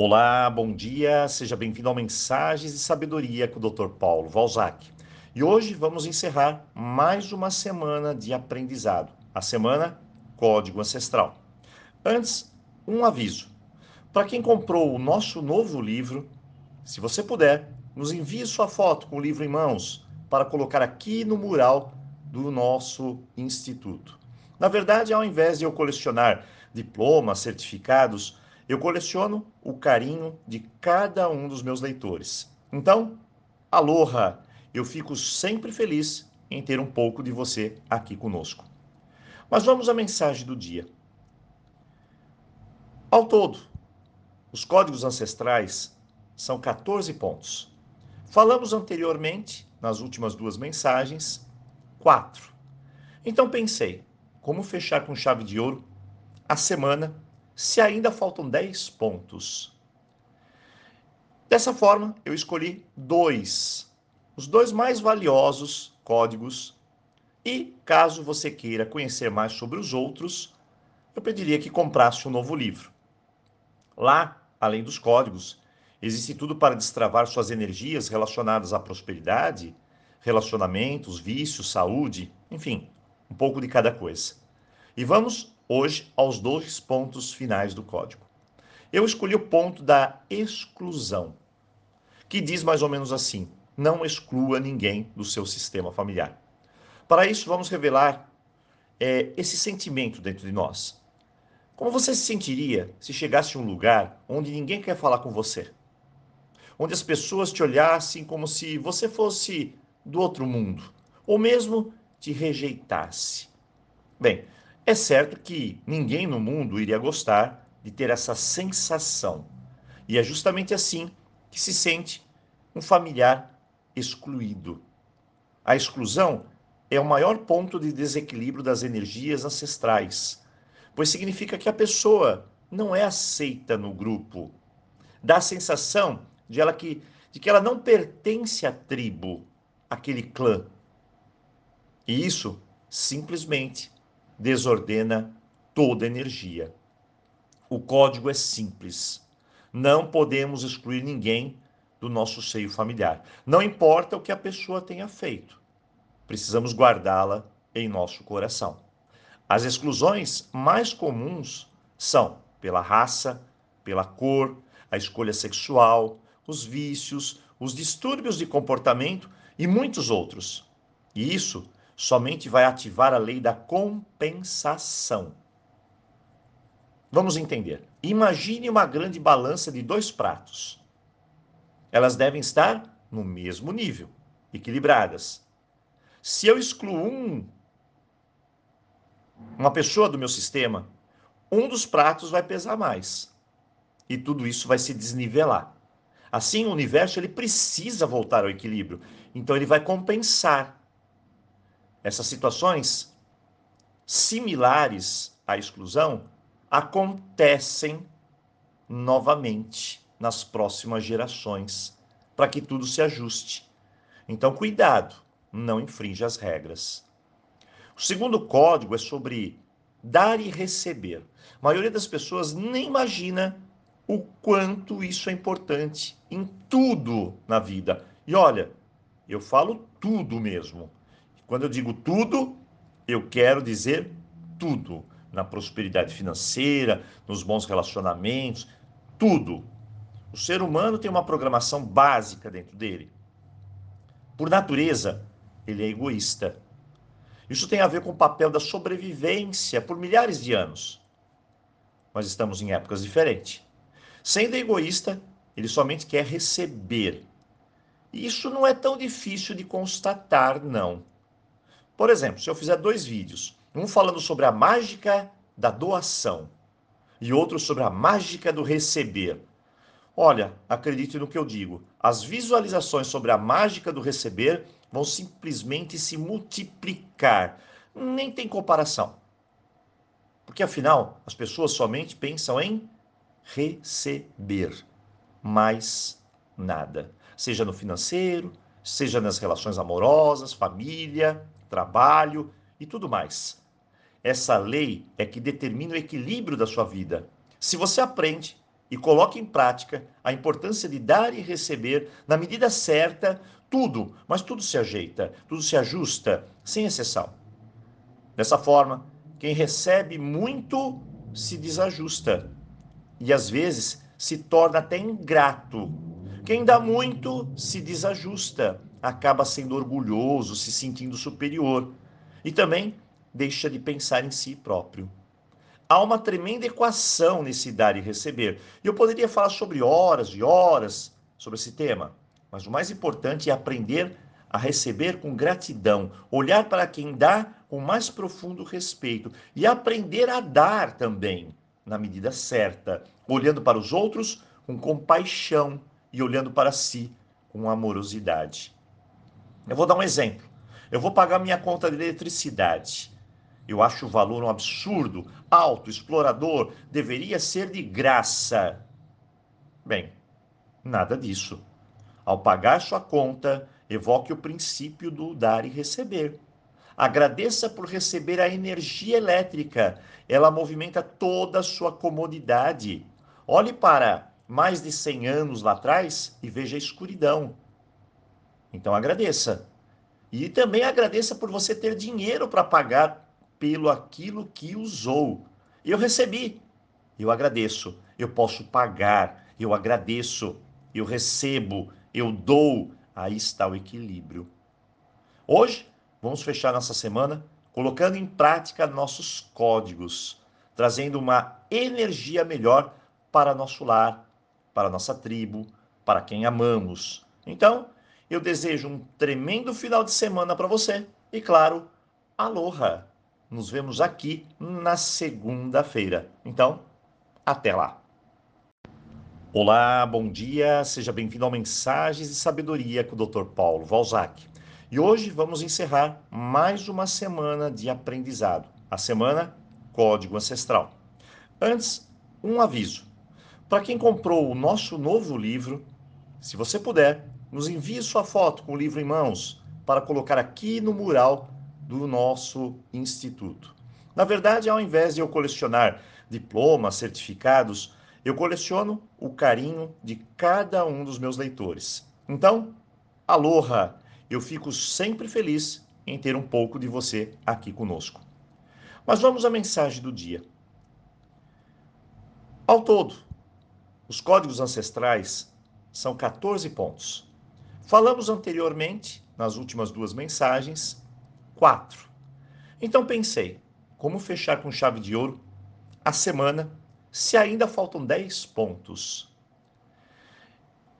Olá, bom dia, seja bem-vindo ao Mensagens de Sabedoria com o Dr. Paulo Valzac. E hoje vamos encerrar mais uma semana de aprendizado, a semana Código Ancestral. Antes, um aviso. Para quem comprou o nosso novo livro, se você puder, nos envie sua foto com o livro em mãos para colocar aqui no mural do nosso instituto. Na verdade, ao invés de eu colecionar diplomas, certificados, eu coleciono o carinho de cada um dos meus leitores. Então, aloha! Eu fico sempre feliz em ter um pouco de você aqui conosco. Mas vamos à mensagem do dia. Ao todo, os códigos ancestrais são 14 pontos. Falamos anteriormente, nas últimas duas mensagens, quatro. Então pensei, como fechar com chave de ouro a semana se ainda faltam 10 pontos. Dessa forma, eu escolhi dois, os dois mais valiosos códigos. E caso você queira conhecer mais sobre os outros, eu pediria que comprasse um novo livro. Lá, além dos códigos, existe tudo para destravar suas energias relacionadas à prosperidade, relacionamentos, vícios, saúde, enfim, um pouco de cada coisa. E vamos hoje aos dois pontos finais do código. Eu escolhi o ponto da exclusão, que diz mais ou menos assim: não exclua ninguém do seu sistema familiar. Para isso, vamos revelar é, esse sentimento dentro de nós. Como você se sentiria se chegasse a um lugar onde ninguém quer falar com você? Onde as pessoas te olhassem como se você fosse do outro mundo, ou mesmo te rejeitasse? Bem, é certo que ninguém no mundo iria gostar de ter essa sensação. E é justamente assim que se sente um familiar excluído. A exclusão é o maior ponto de desequilíbrio das energias ancestrais, pois significa que a pessoa não é aceita no grupo. Dá a sensação de, ela que, de que ela não pertence à tribo, àquele clã. E isso simplesmente desordena toda energia. O código é simples. Não podemos excluir ninguém do nosso seio familiar. Não importa o que a pessoa tenha feito. Precisamos guardá-la em nosso coração. As exclusões mais comuns são pela raça, pela cor, a escolha sexual, os vícios, os distúrbios de comportamento e muitos outros. E isso somente vai ativar a lei da compensação. Vamos entender. Imagine uma grande balança de dois pratos. Elas devem estar no mesmo nível, equilibradas. Se eu excluo um, uma pessoa do meu sistema, um dos pratos vai pesar mais. E tudo isso vai se desnivelar. Assim, o universo ele precisa voltar ao equilíbrio. Então ele vai compensar essas situações similares à exclusão acontecem novamente nas próximas gerações, para que tudo se ajuste. Então, cuidado, não infrinja as regras. O segundo código é sobre dar e receber. A maioria das pessoas nem imagina o quanto isso é importante em tudo na vida. E olha, eu falo tudo mesmo. Quando eu digo tudo, eu quero dizer tudo. Na prosperidade financeira, nos bons relacionamentos, tudo. O ser humano tem uma programação básica dentro dele. Por natureza, ele é egoísta. Isso tem a ver com o papel da sobrevivência por milhares de anos. Nós estamos em épocas diferentes. Sendo egoísta, ele somente quer receber. E isso não é tão difícil de constatar, não. Por exemplo, se eu fizer dois vídeos, um falando sobre a mágica da doação e outro sobre a mágica do receber. Olha, acredite no que eu digo, as visualizações sobre a mágica do receber vão simplesmente se multiplicar. Nem tem comparação. Porque afinal, as pessoas somente pensam em receber, mais nada. Seja no financeiro, seja nas relações amorosas, família, trabalho e tudo mais. Essa lei é que determina o equilíbrio da sua vida. Se você aprende e coloque em prática a importância de dar e receber na medida certa tudo, mas tudo se ajeita, tudo se ajusta, sem exceção. Dessa forma, quem recebe muito se desajusta e às vezes se torna até ingrato. Quem dá muito se desajusta, acaba sendo orgulhoso, se sentindo superior e também deixa de pensar em si próprio. Há uma tremenda equação nesse dar e receber. E eu poderia falar sobre horas e horas sobre esse tema, mas o mais importante é aprender a receber com gratidão, olhar para quem dá com mais profundo respeito e aprender a dar também na medida certa, olhando para os outros com compaixão e olhando para si com amorosidade. Eu vou dar um exemplo. Eu vou pagar minha conta de eletricidade. Eu acho o valor um absurdo, alto, explorador, deveria ser de graça. Bem, nada disso. Ao pagar sua conta, evoque o princípio do dar e receber. Agradeça por receber a energia elétrica. Ela movimenta toda a sua comodidade. Olhe para mais de 100 anos lá atrás e veja a escuridão. Então agradeça. E também agradeça por você ter dinheiro para pagar pelo aquilo que usou. Eu recebi. Eu agradeço. Eu posso pagar. Eu agradeço. Eu recebo. Eu dou. Aí está o equilíbrio. Hoje Vamos fechar nossa semana colocando em prática nossos códigos, trazendo uma energia melhor para nosso lar, para nossa tribo, para quem amamos. Então, eu desejo um tremendo final de semana para você e, claro, aloha! Nos vemos aqui na segunda-feira. Então, até lá! Olá, bom dia, seja bem-vindo ao Mensagens de Sabedoria com o Dr. Paulo Valzac. E hoje vamos encerrar mais uma semana de aprendizado, a semana Código Ancestral. Antes, um aviso. Para quem comprou o nosso novo livro, se você puder, nos envie sua foto com o livro em mãos para colocar aqui no mural do nosso instituto. Na verdade, ao invés de eu colecionar diplomas, certificados, eu coleciono o carinho de cada um dos meus leitores. Então, aloha! Eu fico sempre feliz em ter um pouco de você aqui conosco. Mas vamos à mensagem do dia. Ao todo, os códigos ancestrais são 14 pontos. Falamos anteriormente, nas últimas duas mensagens, quatro. Então pensei, como fechar com chave de ouro a semana se ainda faltam 10 pontos?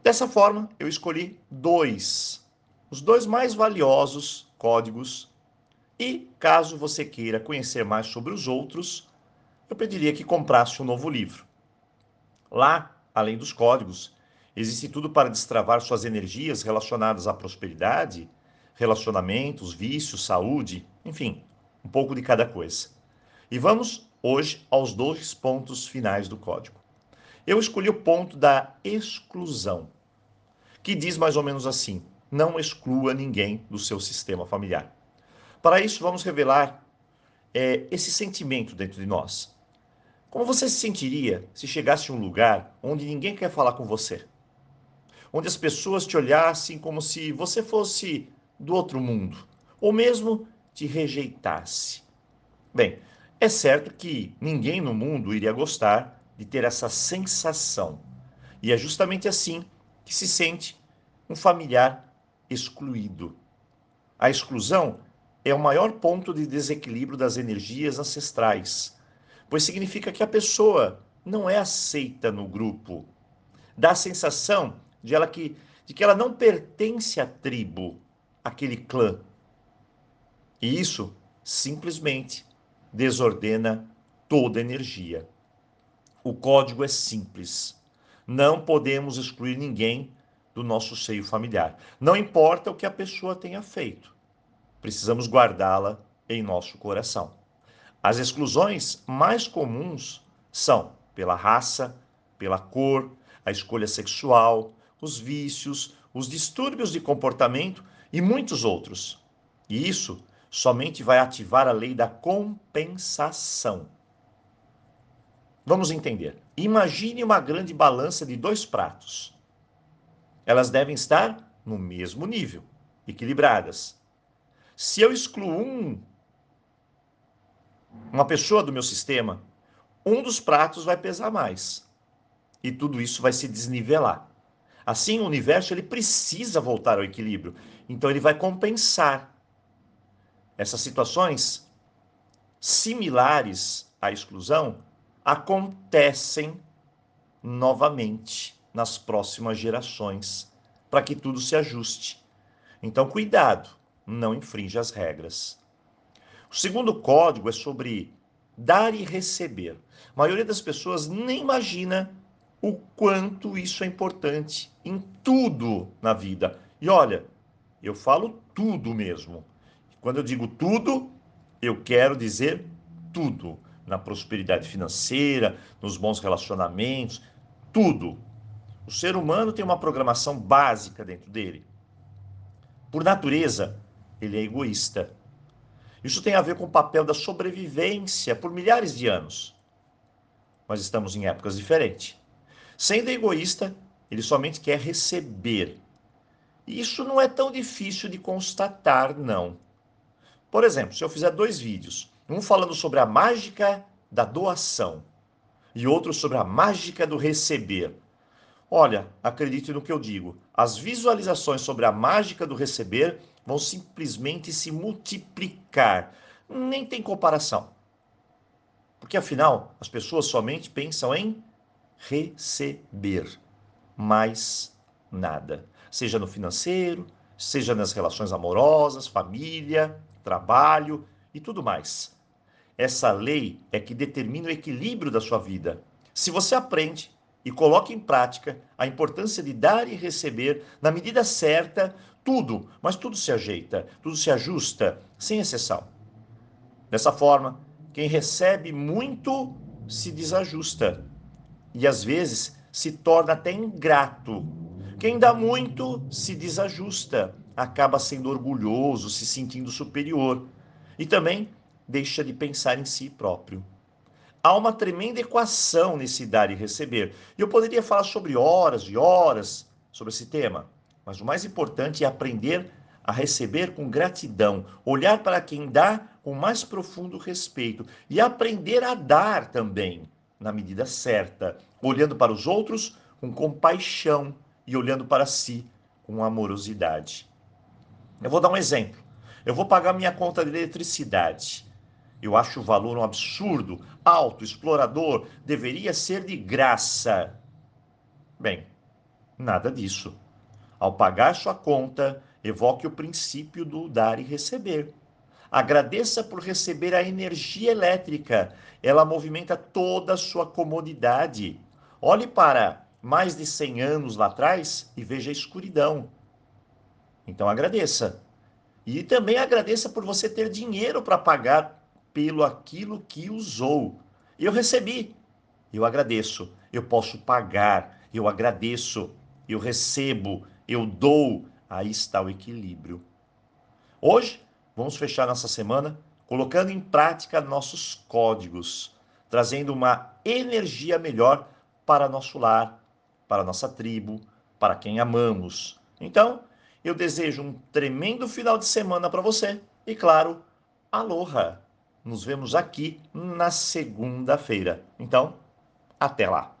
Dessa forma, eu escolhi dois os dois mais valiosos códigos. E, caso você queira conhecer mais sobre os outros, eu pediria que comprasse um novo livro. Lá, além dos códigos, existe tudo para destravar suas energias relacionadas à prosperidade, relacionamentos, vícios, saúde, enfim, um pouco de cada coisa. E vamos hoje aos dois pontos finais do código. Eu escolhi o ponto da exclusão, que diz mais ou menos assim: não exclua ninguém do seu sistema familiar. Para isso, vamos revelar é, esse sentimento dentro de nós. Como você se sentiria se chegasse a um lugar onde ninguém quer falar com você? Onde as pessoas te olhassem como se você fosse do outro mundo, ou mesmo te rejeitasse? Bem, é certo que ninguém no mundo iria gostar de ter essa sensação. E é justamente assim que se sente um familiar excluído. A exclusão é o maior ponto de desequilíbrio das energias ancestrais, pois significa que a pessoa não é aceita no grupo. Dá a sensação de, ela que, de que ela não pertence à tribo, àquele clã. E isso simplesmente desordena toda a energia. O código é simples. Não podemos excluir ninguém do nosso seio familiar. Não importa o que a pessoa tenha feito, precisamos guardá-la em nosso coração. As exclusões mais comuns são pela raça, pela cor, a escolha sexual, os vícios, os distúrbios de comportamento e muitos outros. E isso somente vai ativar a lei da compensação. Vamos entender. Imagine uma grande balança de dois pratos. Elas devem estar no mesmo nível, equilibradas. Se eu excluo um, uma pessoa do meu sistema, um dos pratos vai pesar mais. E tudo isso vai se desnivelar. Assim, o universo ele precisa voltar ao equilíbrio. Então ele vai compensar essas situações similares à exclusão acontecem novamente nas próximas gerações, para que tudo se ajuste. Então, cuidado, não infrinja as regras. O segundo código é sobre dar e receber. A maioria das pessoas nem imagina o quanto isso é importante em tudo na vida. E olha, eu falo tudo mesmo. Quando eu digo tudo, eu quero dizer tudo. Na prosperidade financeira, nos bons relacionamentos, tudo. O ser humano tem uma programação básica dentro dele. Por natureza, ele é egoísta. Isso tem a ver com o papel da sobrevivência por milhares de anos. Mas estamos em épocas diferentes. Sendo egoísta, ele somente quer receber. E isso não é tão difícil de constatar, não. Por exemplo, se eu fizer dois vídeos, um falando sobre a mágica da doação e outro sobre a mágica do receber. Olha, acredite no que eu digo, as visualizações sobre a mágica do receber vão simplesmente se multiplicar. Nem tem comparação. Porque afinal, as pessoas somente pensam em receber, mais nada. Seja no financeiro, seja nas relações amorosas, família, trabalho e tudo mais. Essa lei é que determina o equilíbrio da sua vida. Se você aprende e coloca em prática a importância de dar e receber na medida certa, tudo, mas tudo se ajeita, tudo se ajusta, sem exceção. Dessa forma, quem recebe muito se desajusta e às vezes se torna até ingrato. Quem dá muito se desajusta, acaba sendo orgulhoso, se sentindo superior e também deixa de pensar em si próprio. Há uma tremenda equação nesse dar e receber. E eu poderia falar sobre horas e horas sobre esse tema, mas o mais importante é aprender a receber com gratidão, olhar para quem dá com mais profundo respeito e aprender a dar também na medida certa, olhando para os outros com compaixão e olhando para si com amorosidade. Eu vou dar um exemplo. Eu vou pagar minha conta de eletricidade. Eu acho o valor um absurdo, alto, explorador, deveria ser de graça. Bem, nada disso. Ao pagar sua conta, evoque o princípio do dar e receber. Agradeça por receber a energia elétrica. Ela movimenta toda a sua comodidade. Olhe para mais de 100 anos lá atrás e veja a escuridão. Então agradeça. E também agradeça por você ter dinheiro para pagar pelo aquilo que usou. Eu recebi. Eu agradeço. Eu posso pagar. Eu agradeço. Eu recebo. Eu dou. Aí está o equilíbrio. Hoje Vamos fechar nossa semana colocando em prática nossos códigos, trazendo uma energia melhor para nosso lar, para nossa tribo, para quem amamos. Então, eu desejo um tremendo final de semana para você e, claro, aloha! Nos vemos aqui na segunda-feira. Então, até lá!